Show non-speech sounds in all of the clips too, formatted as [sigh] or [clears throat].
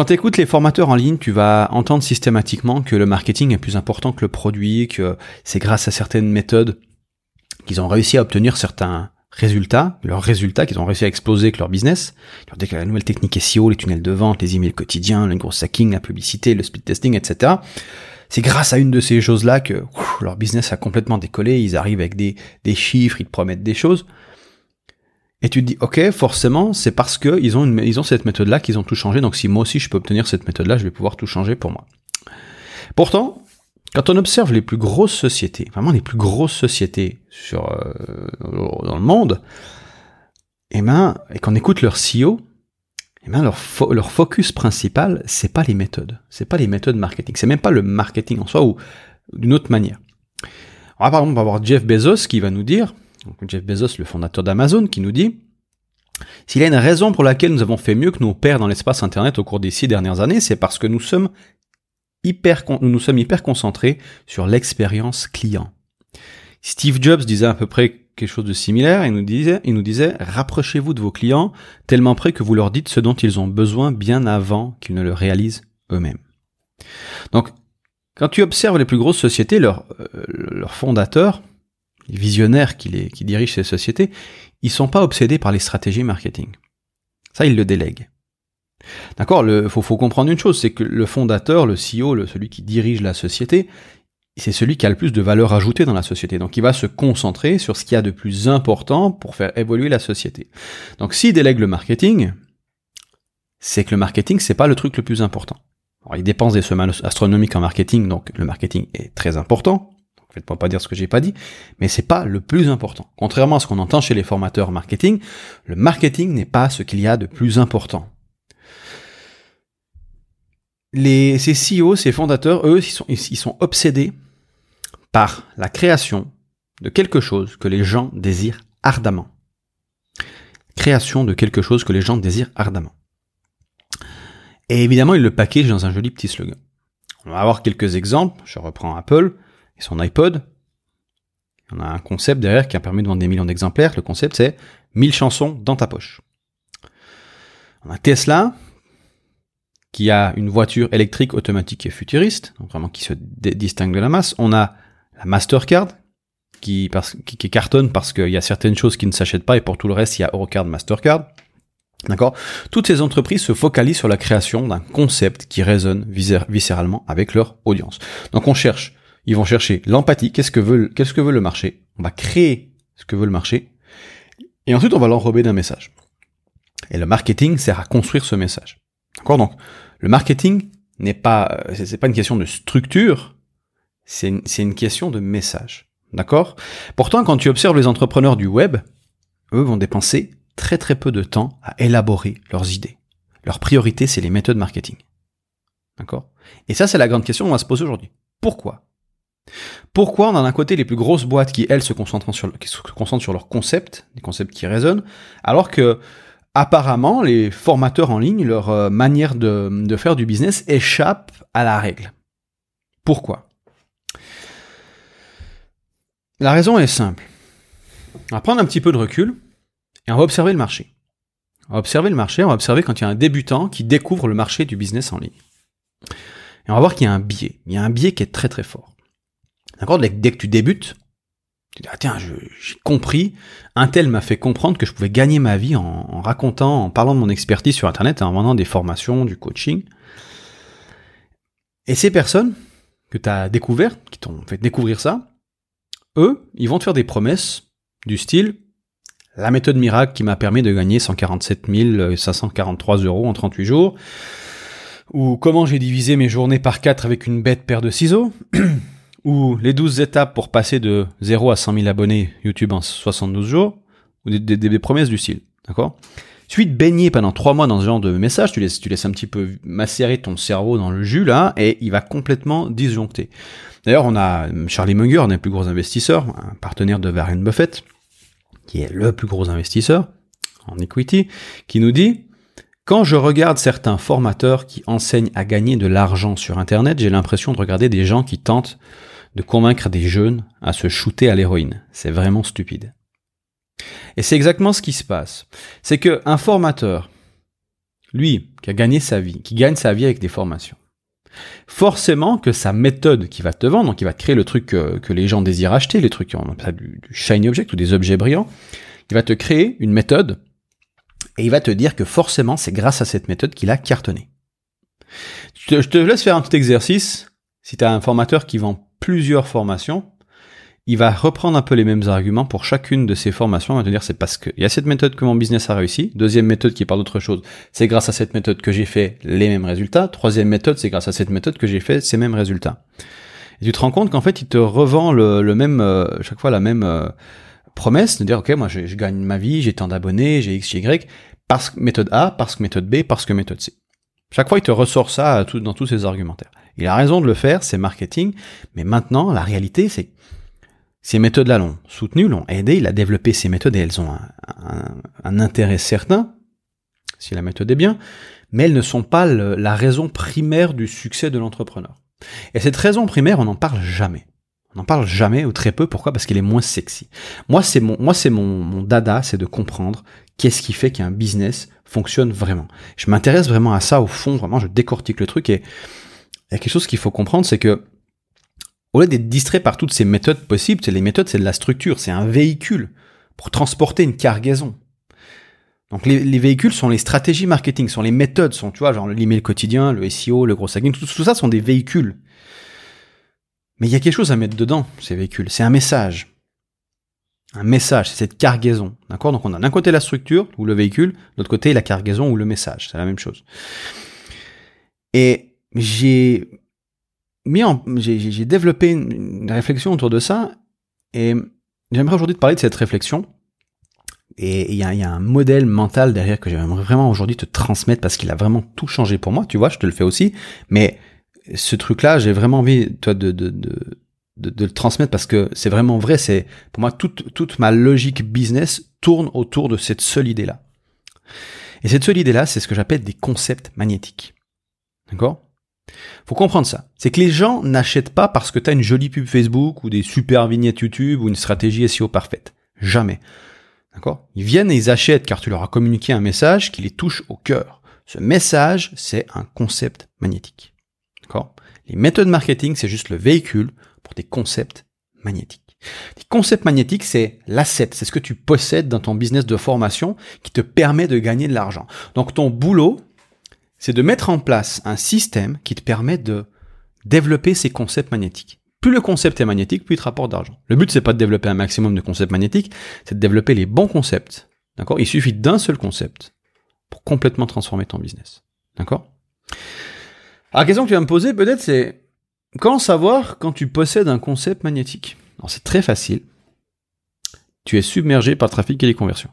Quand tu écoutes les formateurs en ligne, tu vas entendre systématiquement que le marketing est plus important que le produit, que c'est grâce à certaines méthodes qu'ils ont réussi à obtenir certains résultats, leurs résultats qu'ils ont réussi à exploser avec leur business. Dès que la nouvelle technique SEO, les tunnels de vente, les emails quotidiens, le gros hacking, la publicité, le speed testing, etc. C'est grâce à une de ces choses-là que leur business a complètement décollé. Ils arrivent avec des, des chiffres, ils te promettent des choses. Et tu te dis, ok, forcément, c'est parce que ils ont, une, ils ont cette méthode-là qu'ils ont tout changé. Donc si moi aussi je peux obtenir cette méthode-là, je vais pouvoir tout changer pour moi. Pourtant, quand on observe les plus grosses sociétés, vraiment les plus grosses sociétés sur euh, dans le monde, et eh ben, et qu'on écoute leur CEO, et eh ben leur, leur focus principal, c'est pas les méthodes, c'est pas les méthodes marketing, c'est même pas le marketing en soi ou d'une autre manière. On va par exemple avoir Jeff Bezos qui va nous dire, Jeff Bezos, le fondateur d'Amazon, qui nous dit s'il y a une raison pour laquelle nous avons fait mieux que nos pères dans l'espace Internet au cours des six dernières années, c'est parce que nous sommes hyper, nous nous sommes hyper concentrés sur l'expérience client. Steve Jobs disait à peu près quelque chose de similaire. Il nous disait, il nous disait, rapprochez-vous de vos clients tellement près que vous leur dites ce dont ils ont besoin bien avant qu'ils ne le réalisent eux-mêmes. Donc, quand tu observes les plus grosses sociétés, leurs leur euh, fondateurs, visionnaires qui, les, qui dirigent ces sociétés, ils sont pas obsédés par les stratégies marketing. Ça, ils le délèguent. D'accord Il faut, faut, comprendre une chose, c'est que le fondateur, le CEO, le, celui qui dirige la société, c'est celui qui a le plus de valeur ajoutée dans la société. Donc il va se concentrer sur ce qu'il y a de plus important pour faire évoluer la société. Donc s'il délègue le marketing, c'est que le marketing, c'est pas le truc le plus important. Alors, il dépense des sommes astronomiques en marketing, donc le marketing est très important. Faites-moi pas dire ce que j'ai pas dit, mais c'est pas le plus important. Contrairement à ce qu'on entend chez les formateurs marketing, le marketing n'est pas ce qu'il y a de plus important. Les, ces CEO, ces fondateurs, eux, ils sont, ils sont obsédés par la création de quelque chose que les gens désirent ardemment. Création de quelque chose que les gens désirent ardemment. Et évidemment, ils le packagent dans un joli petit slogan. On va avoir quelques exemples. Je reprends Apple son iPod. On a un concept derrière qui a permis de vendre des millions d'exemplaires. Le concept, c'est 1000 chansons dans ta poche. On a Tesla, qui a une voiture électrique automatique et futuriste, donc vraiment qui se distingue de la masse. On a la Mastercard, qui, parce, cartonne parce qu'il y a certaines choses qui ne s'achètent pas et pour tout le reste, il y a Eurocard, Mastercard. D'accord? Toutes ces entreprises se focalisent sur la création d'un concept qui résonne viscéralement avec leur audience. Donc on cherche, ils vont chercher l'empathie, qu'est-ce que veut, qu'est-ce que veut le marché? On va créer ce que veut le marché et ensuite on va l'enrober d'un message. Et le marketing sert à construire ce message. D'accord? Donc le marketing n'est pas, c'est pas une question de structure, c'est une, une question de message. D'accord? Pourtant, quand tu observes les entrepreneurs du web, eux vont dépenser très très peu de temps à élaborer leurs idées. Leur priorité, c'est les méthodes marketing. D'accord? Et ça, c'est la grande question qu'on va se poser aujourd'hui. Pourquoi? Pourquoi on a d'un côté les plus grosses boîtes qui, elles, se concentrent sur, qui se concentrent sur leurs concepts, des concepts qui résonnent, alors que apparemment, les formateurs en ligne, leur euh, manière de, de faire du business échappe à la règle. Pourquoi? La raison est simple. On va prendre un petit peu de recul et on va observer le marché. On va observer le marché, on va observer quand il y a un débutant qui découvre le marché du business en ligne. Et on va voir qu'il y a un biais. Il y a un biais qui est très très fort. D'accord Dès que tu débutes, tu dis, ah tiens, j'ai compris, un tel m'a fait comprendre que je pouvais gagner ma vie en, en, racontant, en parlant de mon expertise sur Internet, en vendant des formations, du coaching. Et ces personnes que tu as découvertes, qui t'ont fait découvrir ça, eux, ils vont te faire des promesses du style la méthode miracle qui m'a permis de gagner 147 543 euros en 38 jours, ou comment j'ai divisé mes journées par 4 avec une bête paire de ciseaux, [clears throat] ou les 12 étapes pour passer de 0 à 100 000 abonnés YouTube en 72 jours, ou des, promesses du style, d'accord? Suite baigner pendant 3 mois dans ce genre de message, tu laisses, tu laisses un petit peu macérer ton cerveau dans le jus là, et il va complètement disjoncter. D'ailleurs, on a Charlie Munger, un des plus gros investisseurs, un partenaire de Warren Buffett, qui est le plus gros investisseur en equity, qui nous dit quand je regarde certains formateurs qui enseignent à gagner de l'argent sur Internet, j'ai l'impression de regarder des gens qui tentent de convaincre des jeunes à se shooter à l'héroïne. C'est vraiment stupide. Et c'est exactement ce qui se passe. C'est que un formateur, lui, qui a gagné sa vie, qui gagne sa vie avec des formations, forcément que sa méthode qui va te vendre, donc il va te créer le truc que, les gens désirent acheter, les trucs qui ont du, du shiny object ou des objets brillants, il va te créer une méthode et il va te dire que forcément c'est grâce à cette méthode qu'il a cartonné. Je te, laisse faire un petit exercice. Si tu un formateur qui vend plusieurs formations, il va reprendre un peu les mêmes arguments pour chacune de ces formations. Il va te dire c'est parce qu'il y a cette méthode que mon business a réussi. Deuxième méthode qui parle d'autre chose, c'est grâce à cette méthode que j'ai fait les mêmes résultats. Troisième méthode, c'est grâce à cette méthode que j'ai fait ces mêmes résultats. Et tu te rends compte qu'en fait, il te revend le, même, euh, chaque fois la même euh, promesse de dire, ok, moi je, je gagne ma vie, j'ai tant d'abonnés, j'ai X, Y, parce que méthode A, parce que méthode B, parce que méthode C. Chaque fois, il te ressort ça dans tous ses argumentaires. Il a raison de le faire, c'est marketing, mais maintenant, la réalité, c'est ces méthodes-là l'ont soutenu, l'ont aidé, il a développé ces méthodes et elles ont un, intérêt certain, si la méthode est bien, mais elles ne sont pas la raison primaire du succès de l'entrepreneur. Et cette raison primaire, on n'en parle jamais. On n'en parle jamais ou très peu. Pourquoi? Parce qu'elle est moins sexy. Moi, c'est mon, moi, c'est mon dada, c'est de comprendre qu'est-ce qui fait qu'un business fonctionne vraiment. Je m'intéresse vraiment à ça au fond, vraiment, je décortique le truc et il y a quelque chose qu'il faut comprendre, c'est que au lieu d'être distrait par toutes ces méthodes possibles, les méthodes, c'est de la structure, c'est un véhicule pour transporter une cargaison. Donc les, véhicules sont les stratégies marketing, sont les méthodes, sont tu vois genre l'email quotidien, le SEO, le gros hacking, tout, tout ça sont des véhicules. Mais il y a quelque chose à mettre dedans, ces véhicules. C'est un message un message, c'est cette cargaison. D'accord? Donc on a d'un côté la structure ou le véhicule, de l'autre côté la cargaison ou le message. C'est la même chose. Et j'ai mis en, j'ai développé une, réflexion autour de ça et j'aimerais aujourd'hui te parler de cette réflexion. Et il y a, y a, un modèle mental derrière que j'aimerais vraiment aujourd'hui te transmettre parce qu'il a vraiment tout changé pour moi. Tu vois, je te le fais aussi. Mais ce truc-là, j'ai vraiment envie, toi, de, de, de de, le transmettre parce que c'est vraiment vrai. C'est pour moi toute toute ma logique business tourne autour de cette seule idée là. Et cette seule idée là, c'est ce que j'appelle des concepts magnétiques. D'accord? Faut comprendre ça. C'est que les gens n'achètent pas parce que tu as une jolie pub Facebook ou des super vignettes YouTube ou une stratégie SEO parfaite. Jamais. D'accord? Ils viennent et ils achètent car tu leur as communiqué un message qui les touche au cœur. Ce message, c'est un concept magnétique. D'accord? Les méthodes marketing, c'est juste le véhicule pour des concepts magnétiques. Les concepts magnétiques, c'est l'asset, c'est ce que tu possèdes dans ton business de formation qui te permet de gagner de l'argent. Donc ton boulot, c'est de mettre en place un système qui te permet de développer ces concepts magnétiques. Plus le concept est magnétique, plus il te rapporte d'argent. Le but, c'est pas de développer un maximum de concepts magnétiques, c'est de développer les bons concepts. D'accord? Il suffit d'un seul concept pour complètement transformer ton business. D'accord? Alors, la question que tu vas me poser, peut-être, c'est Comment savoir quand tu possèdes un concept magnétique? Alors c'est très facile. Tu es submergé par le trafic et les conversions.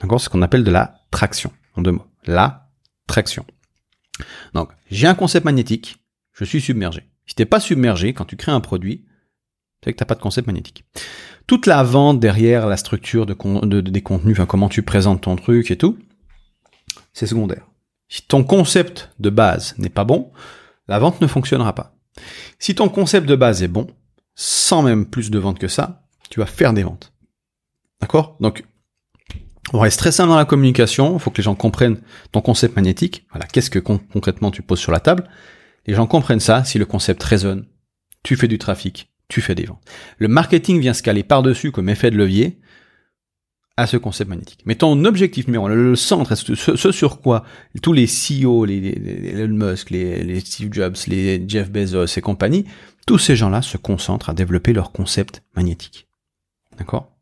D'accord? C'est ce qu'on appelle de la traction, en deux mots. La traction. Donc, j'ai un concept magnétique, je suis submergé. Si t'es pas submergé, quand tu crées un produit, c'est que t'as pas de concept magnétique. Toute la vente derrière la structure de, des contenus, enfin comment tu présentes ton truc et tout, c'est secondaire. Si ton concept de base n'est pas bon, la vente ne fonctionnera pas. Si ton concept de base est bon, sans même plus de ventes que ça, tu vas faire des ventes. D'accord? Donc, on reste très simple dans la communication, il faut que les gens comprennent ton concept magnétique. Voilà, qu'est-ce que concrètement tu poses sur la table Les gens comprennent ça, si le concept résonne, tu fais du trafic, tu fais des ventes. Le marketing vient se caler par-dessus comme effet de levier, à ce concept magnétique. Mais ton objectif numéro le, centre, ce, sur quoi tous les CEO, les, Elon Musk, les, Steve Jobs, les Jeff Bezos et compagnie, tous ces gens-là se concentrent à développer leur concept magnétique. D'accord?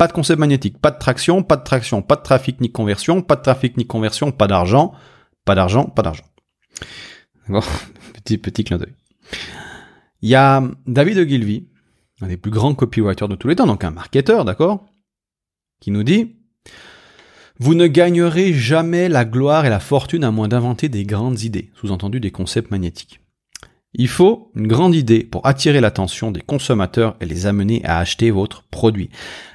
Pas de concept magnétique, pas de traction, pas de traction, pas de trafic ni conversion, pas de trafic ni conversion, pas d'argent, pas d'argent, pas d'argent. D'accord [laughs] Petit, petit clin d'œil. Il y a David Ogilvy, un des plus grands copywriters de tous les temps, donc un marketeur, d'accord qui nous dit Vous ne gagnerez jamais la gloire et la fortune à moins d'inventer des grandes idées, sous-entendu des concepts magnétiques. Il faut une grande idée pour attirer l'attention des consommateurs et les amener à acheter votre produit.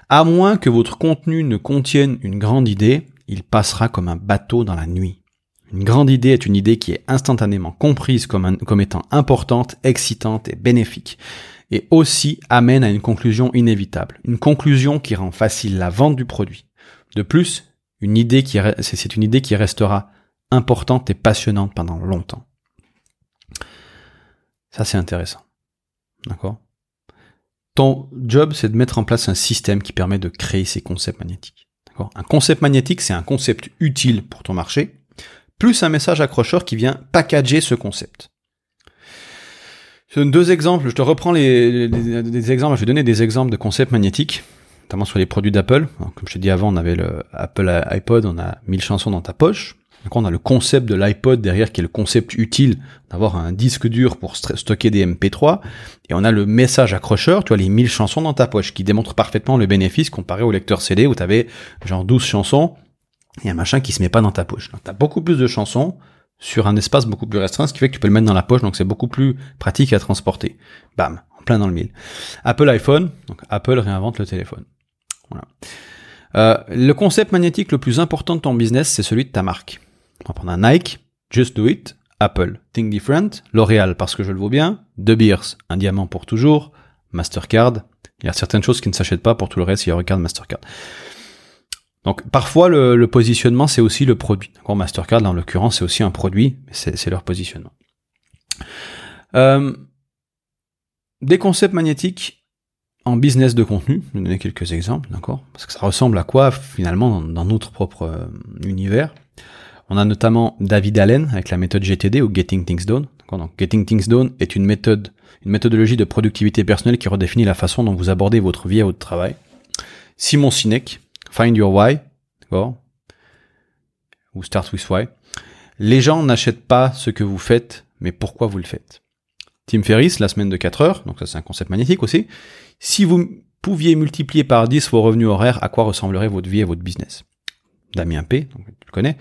À moins que votre contenu ne contienne une grande idée, il passera comme un bateau dans la nuit. Une grande idée est une idée qui est instantanément comprise comme, étant importante, excitante et bénéfique et aussi amène à une conclusion inévitable, une conclusion qui rend facile la vente du produit. De plus, une idée qui c'est une idée qui restera importante et passionnante pendant longtemps. Ça, c'est intéressant. D'accord? Ton job, c'est de mettre en place un système qui permet de créer ces concepts magnétiques. D'accord? Un concept magnétique, c'est un concept utile pour ton marché, plus un message accrocheur qui vient packager ce concept. Je deux exemples, je te reprends les, exemples, je vais donner des exemples de concepts magnétiques, notamment sur les produits d'Apple. Comme je t'ai dit avant, on avait le Apple iPod, on a 1000 chansons dans ta poche. Donc on a le concept de l'iPod derrière qui est le concept utile d'avoir un disque dur pour stocker des MP3. Et on a le message accrocheur, tu vois, les 1000 chansons dans ta poche qui démontre parfaitement le bénéfice comparé au lecteur CD où tu avais genre 12 chansons et un machin qui se met pas dans ta poche. Tu as beaucoup plus de chansons sur un espace beaucoup plus restreint, ce qui fait que tu peux le mettre dans la poche, donc c'est beaucoup plus pratique à transporter. Bam, en plein dans le mille. Apple iPhone, donc Apple réinvente le téléphone. Voilà. Euh, le concept magnétique le plus important de ton business, c'est celui de ta marque. On va prendre un Nike, Just Do It, Apple, Think Different, L'Oréal parce que je le vaux bien, De Beers, un diamant pour toujours, Mastercard. Il y a certaines choses qui ne s'achètent pas pour tout le reste, il y a Regarde Mastercard. Donc parfois le, positionnement c'est aussi le produit. D'accord, Mastercard en l'occurrence c'est aussi un produit, c'est leur positionnement. Euh, des concepts magnétiques en business de contenu, je vais donner quelques exemples, d'accord Parce que ça ressemble à quoi finalement dans, dans notre propre euh, univers. On a notamment David Allen avec la méthode GTD ou Getting Things Done. Donc, Getting Things Done est une méthode, une méthodologie de productivité personnelle qui redéfinit la façon dont vous abordez votre vie et votre travail. Simon Sinek, Find Your Why, Ou Start with Why. Les gens n'achètent pas ce que vous faites, mais pourquoi vous le faites. Tim Ferriss, la semaine de 4 heures, donc ça c'est un concept magnétique aussi. Si vous pouviez multiplier par 10 vos revenus horaires, à quoi ressemblerait votre vie et votre business? Damien P, donc, tu le connais.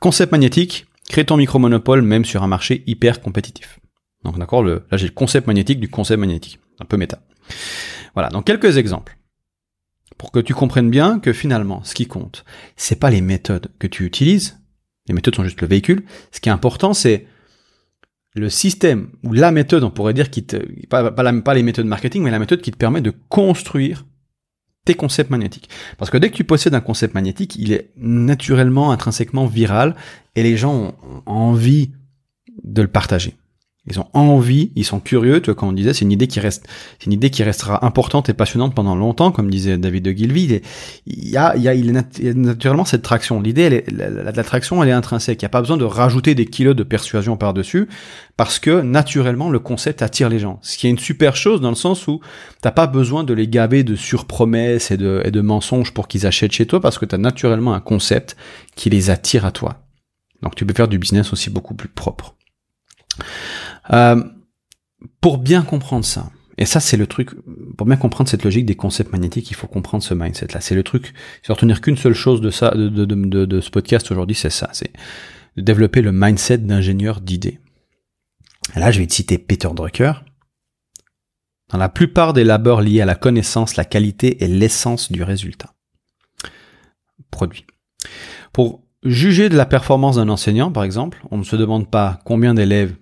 Concept magnétique, crée ton micro-monopole même sur un marché hyper compétitif. Donc d'accord, là j'ai le concept magnétique du concept magnétique, un peu méta. Voilà, donc quelques exemples. Pour que tu comprennes bien que finalement, ce qui compte, c'est pas les méthodes que tu utilises, les méthodes sont juste le véhicule. Ce qui est important, c'est le système ou la méthode, on pourrait dire, qui te, pas, les méthodes marketing, mais la méthode qui te permet de construire tes concepts magnétiques. Parce que dès que tu possèdes un concept magnétique, il est naturellement, intrinsèquement viral et les gens ont envie de le partager. Ils ont envie, ils sont curieux, tu vois, comme on disait, c'est une idée qui reste, c'est une idée qui restera importante et passionnante pendant longtemps, comme disait David de Guilvy. Il y a, il y a, il y a naturellement cette traction. L'idée, elle est, l'attraction, elle est intrinsèque. Il n'y a pas besoin de rajouter des kilos de persuasion par-dessus, parce que naturellement, le concept attire les gens. Ce qui est une super chose dans le sens où t'as pas besoin de les gaver de surpromesses et de, et de mensonges pour qu'ils achètent chez toi, parce que tu as naturellement un concept qui les attire à toi. Donc tu peux faire du business aussi beaucoup plus propre. Euh, pour bien comprendre ça, et ça c'est le truc, pour bien comprendre cette logique des concepts magnétiques, il faut comprendre ce mindset-là. C'est le truc, c'est retenir qu'une seule chose de ça, de, de, de, de ce podcast aujourd'hui, c'est ça, c'est développer le mindset d'ingénieur d'idées. Là, je vais te citer Peter Drucker. Dans la plupart des labeurs liés à la connaissance, la qualité est l'essence du résultat. Produit. Pour juger de la performance d'un enseignant, par exemple, on ne se demande pas combien d'élèves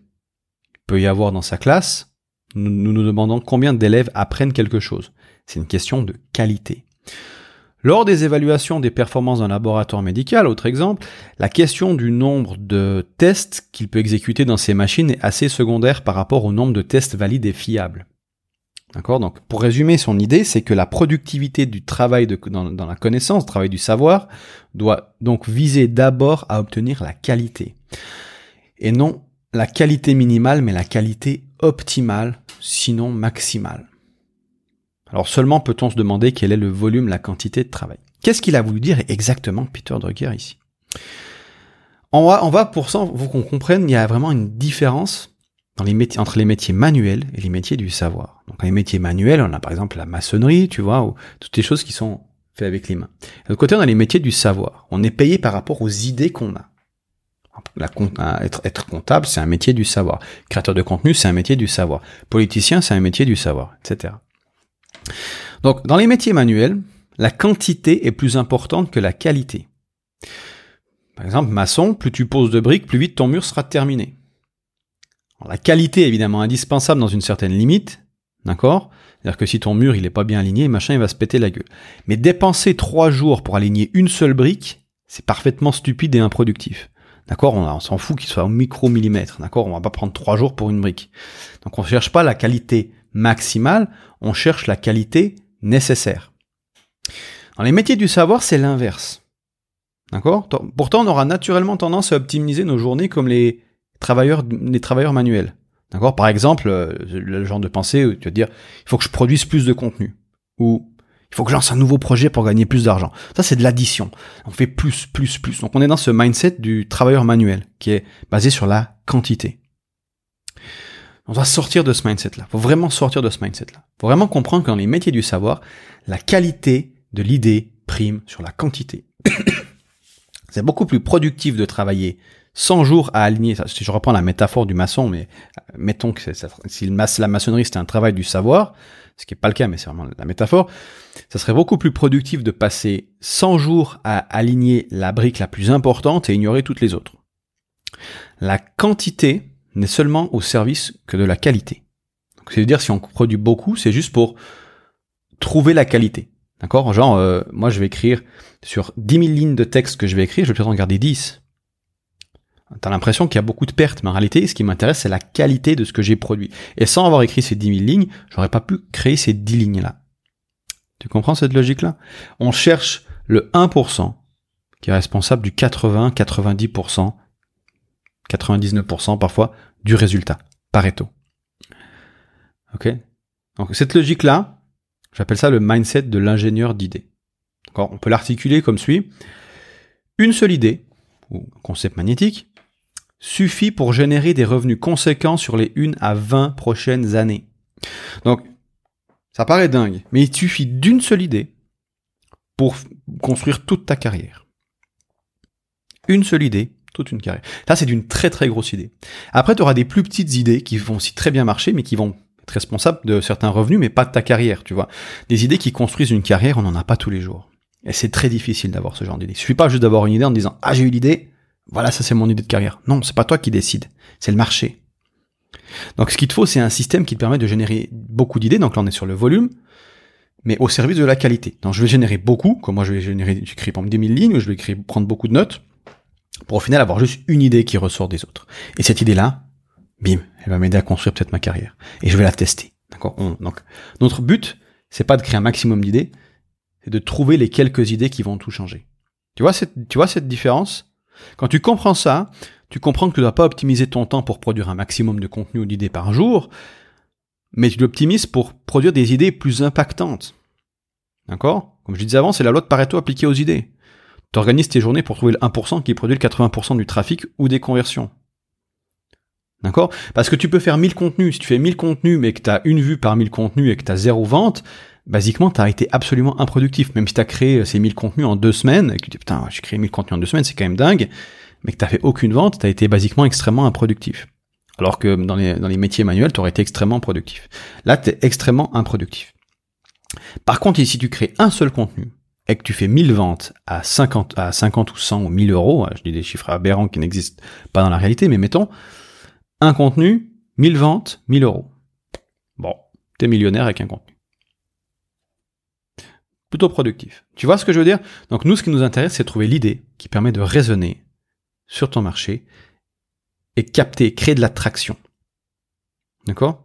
peut y avoir dans sa classe, nous nous, demandons combien d'élèves apprennent quelque chose. C'est une question de qualité. Lors des évaluations des performances d'un laboratoire médical, autre exemple, la question du nombre de tests qu'il peut exécuter dans ses machines est assez secondaire par rapport au nombre de tests valides et fiables. D'accord? Donc, pour résumer son idée, c'est que la productivité du travail dans, dans, la connaissance, travail du savoir, doit donc viser d'abord à obtenir la qualité. Et non la qualité minimale, mais la qualité optimale, sinon maximale. Alors seulement peut-on se demander quel est le volume, la quantité de travail. Qu'est-ce qu'il a voulu dire exactement Peter Drucker ici? On va, on va pour ça, vous qu'on comprenne, il y a vraiment une différence dans les métiers, entre les métiers manuels et les métiers du savoir. Donc les métiers manuels, on a par exemple la maçonnerie, tu vois, ou toutes les choses qui sont faites avec les mains. De l'autre côté, on a les métiers du savoir. On est payé par rapport aux idées qu'on a. Être comptable, c'est un métier du savoir. Créateur de contenu, c'est un métier du savoir. Politicien, c'est un métier du savoir, etc. Donc, dans les métiers manuels, la quantité est plus importante que la qualité. Par exemple, maçon, plus tu poses de briques, plus vite ton mur sera terminé. la qualité est évidemment indispensable dans une certaine limite, d'accord? C'est-à-dire que si ton mur il est pas bien aligné, machin, il va se péter la gueule. Mais dépenser trois jours pour aligner une seule brique, c'est parfaitement stupide et improductif. D'accord on, s'en fout qu'il soit au micro-millimètre. D'accord On va pas prendre trois jours pour une brique. Donc on ne cherche pas la qualité maximale, on cherche la qualité nécessaire. Dans les métiers du savoir, c'est l'inverse. D'accord? Pourtant, on aura naturellement tendance à optimiser nos journées comme les travailleurs, les travailleurs manuels. D'accord? Par exemple, euh, le genre de pensée où tu vas dire, il faut que je produise plus de contenu. Ou il faut que je lance un nouveau projet pour gagner plus d'argent. Ça, c'est de l'addition. On fait plus, plus, plus. Donc on est dans ce mindset du travailleur manuel qui est basé sur la quantité. On doit sortir de ce mindset-là. Faut vraiment sortir de ce mindset-là. Faut vraiment comprendre que dans les métiers du savoir, la qualité de l'idée prime sur la quantité. [coughs] c'est beaucoup plus productif de travailler 100 jours à aligner, si je reprends la métaphore du maçon, mais euh, mettons que si la maçonnerie c'était un travail du savoir, ce qui n'est pas le cas, mais c'est vraiment la métaphore, ça serait beaucoup plus productif de passer 100 jours à aligner la brique la plus importante et ignorer toutes les autres. La quantité n'est seulement au service que de la qualité. C'est-à-dire si on produit beaucoup, c'est juste pour trouver la qualité. D'accord? Genre, euh, moi je vais écrire sur 10 000 lignes de texte que je vais écrire, je vais peut-être en garder 10. T'as l'impression qu'il y a beaucoup de pertes, mais en réalité, ce qui m'intéresse, c'est la qualité de ce que j'ai produit. Et sans avoir écrit ces 10 000 lignes, j'aurais pas pu créer ces 10 lignes-là. Tu comprends cette logique-là? On cherche le 1% qui est responsable du 80, 90%, 99% parfois du résultat. Pareto. Ok? Donc cette logique-là, j'appelle ça le mindset de l'ingénieur d'idées. On peut l'articuler comme suit. Une seule idée, ou concept magnétique, suffit pour générer des revenus conséquents sur les 1 à 20 prochaines années. Donc, ça paraît dingue, mais il suffit d'une seule idée pour construire toute ta carrière. Une seule idée, toute une carrière. Ça, c'est d'une très très grosse idée. Après, tu auras des plus petites idées qui vont aussi très bien marcher, mais qui vont être responsables de certains revenus, mais pas de ta carrière, tu vois. Des idées qui construisent une carrière, on n'en a pas tous les jours. Et c'est très difficile d'avoir ce genre d'idée. Il suffit pas juste d'avoir une idée en disant, ah, j'ai eu l'idée, voilà, ça c'est mon idée de carrière. Non, c'est pas toi qui décide, c'est le marché. Donc ce qu'il te faut, c'est un système qui te permet de générer beaucoup d'idées. Donc là, on est sur le volume, mais au service de la qualité. Donc je vais générer beaucoup, comme moi je vais générer, j'écris par exemple 10 000 lignes, ou je vais écrire, prendre beaucoup de notes, pour au final avoir juste une idée qui ressort des autres. Et cette idée-là, bim, elle va m'aider à construire peut-être ma carrière. Et je vais la tester. D'accord? Donc notre but, c'est pas de créer un maximum d'idées, c'est de trouver les quelques idées qui vont tout changer. Tu vois cette, tu vois cette différence? Quand tu comprends ça, tu comprends que tu ne dois pas optimiser ton temps pour produire un maximum de contenu ou d'idées par jour, mais tu l'optimises pour produire des idées plus impactantes. D'accord? Comme je disais avant, c'est la loi de Pareto appliquée aux idées. Tu organises tes journées pour trouver le 1% qui produit le 80% du trafic ou des conversions. D'accord? Parce que tu peux faire 1000 contenus. Si tu fais 1000 contenus mais que tu as une vue par 1000 contenus et que tu as zéro vente, basiquement, tu as été absolument improductif. Même si tu as créé ces 1000 contenus en deux semaines, et que tu dis, putain, j'ai créé 1000 contenus en deux semaines, c'est quand même dingue, mais que tu fait aucune vente, tu as été basiquement extrêmement improductif. Alors que dans les, dans les métiers manuels, tu aurais été extrêmement productif. Là, tu es extrêmement improductif. Par contre, si tu crées un seul contenu, et que tu fais 1000 ventes à 50, à 50 ou 100 ou 1000 euros, je dis des chiffres aberrants qui n'existent pas dans la réalité, mais mettons, un contenu, 1000 ventes, 1000 euros. Bon, t'es millionnaire avec un contenu plutôt productif. Tu vois ce que je veux dire? Donc nous, ce qui nous intéresse, c'est trouver l'idée qui permet de raisonner sur ton marché et capter, créer de l'attraction. D'accord?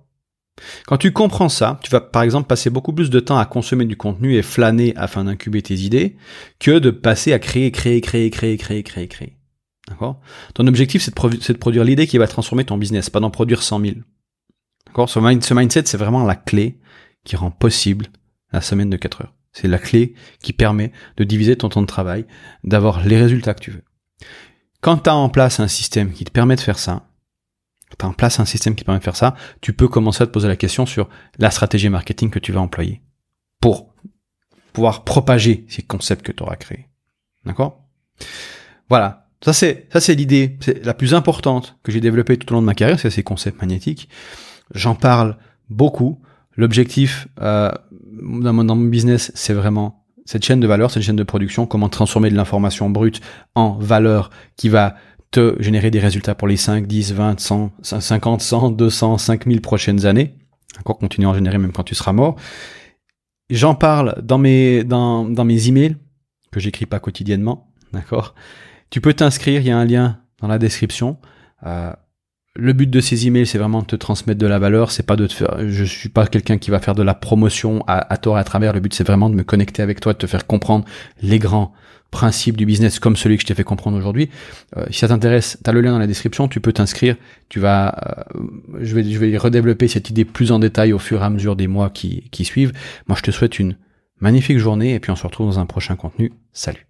Quand tu comprends ça, tu vas par exemple passer beaucoup plus de temps à consommer du contenu et flâner afin d'incuber tes idées que de passer à créer, créer, créer, créer, créer, créer, créer. D'accord? Ton objectif, c'est de, produire l'idée qui va transformer ton business, pas d'en produire 100 000. D'accord? Ce mindset, c'est vraiment la clé qui rend possible la semaine de 4 heures. C'est la clé qui permet de diviser ton temps de travail, d'avoir les résultats que tu veux. Quand tu as en place un système qui te permet de faire ça, tu as en place un système qui permet de faire ça, tu peux commencer à te poser la question sur la stratégie marketing que tu vas employer pour pouvoir propager ces concepts que tu auras créés. D'accord? Voilà. Ça c'est ça c'est l'idée, c'est la plus importante que j'ai développée tout au long de ma carrière, c'est ces concepts magnétiques. J'en parle beaucoup. L'objectif euh, dans, mon, business, c'est vraiment cette chaîne de valeur, cette chaîne de production, comment transformer de l'information brute en valeur qui va te générer des résultats pour les 5, 10, 20, 100, 50, 100, 200, 5000 prochaines années. Encore continuer à en générer même quand tu seras mort. J'en parle dans mes, dans, dans mes emails, que j'écris pas quotidiennement. D'accord? Tu peux t'inscrire, il y a un lien dans la description. Euh, le but de ces emails, c'est vraiment de te transmettre de la valeur. C'est pas de te faire. Je suis pas quelqu'un qui va faire de la promotion à, tort et à travers. Le but, c'est vraiment de me connecter avec toi, de te faire comprendre les grands principes du business comme celui que je t'ai fait comprendre aujourd'hui. Euh, si ça t'intéresse, tu as le lien dans la description, tu peux t'inscrire. Tu vas, euh, je vais, je vais redévelopper cette idée plus en détail au fur et à mesure des mois qui, qui suivent. Moi, je te souhaite une magnifique journée et puis on se retrouve dans un prochain contenu. Salut.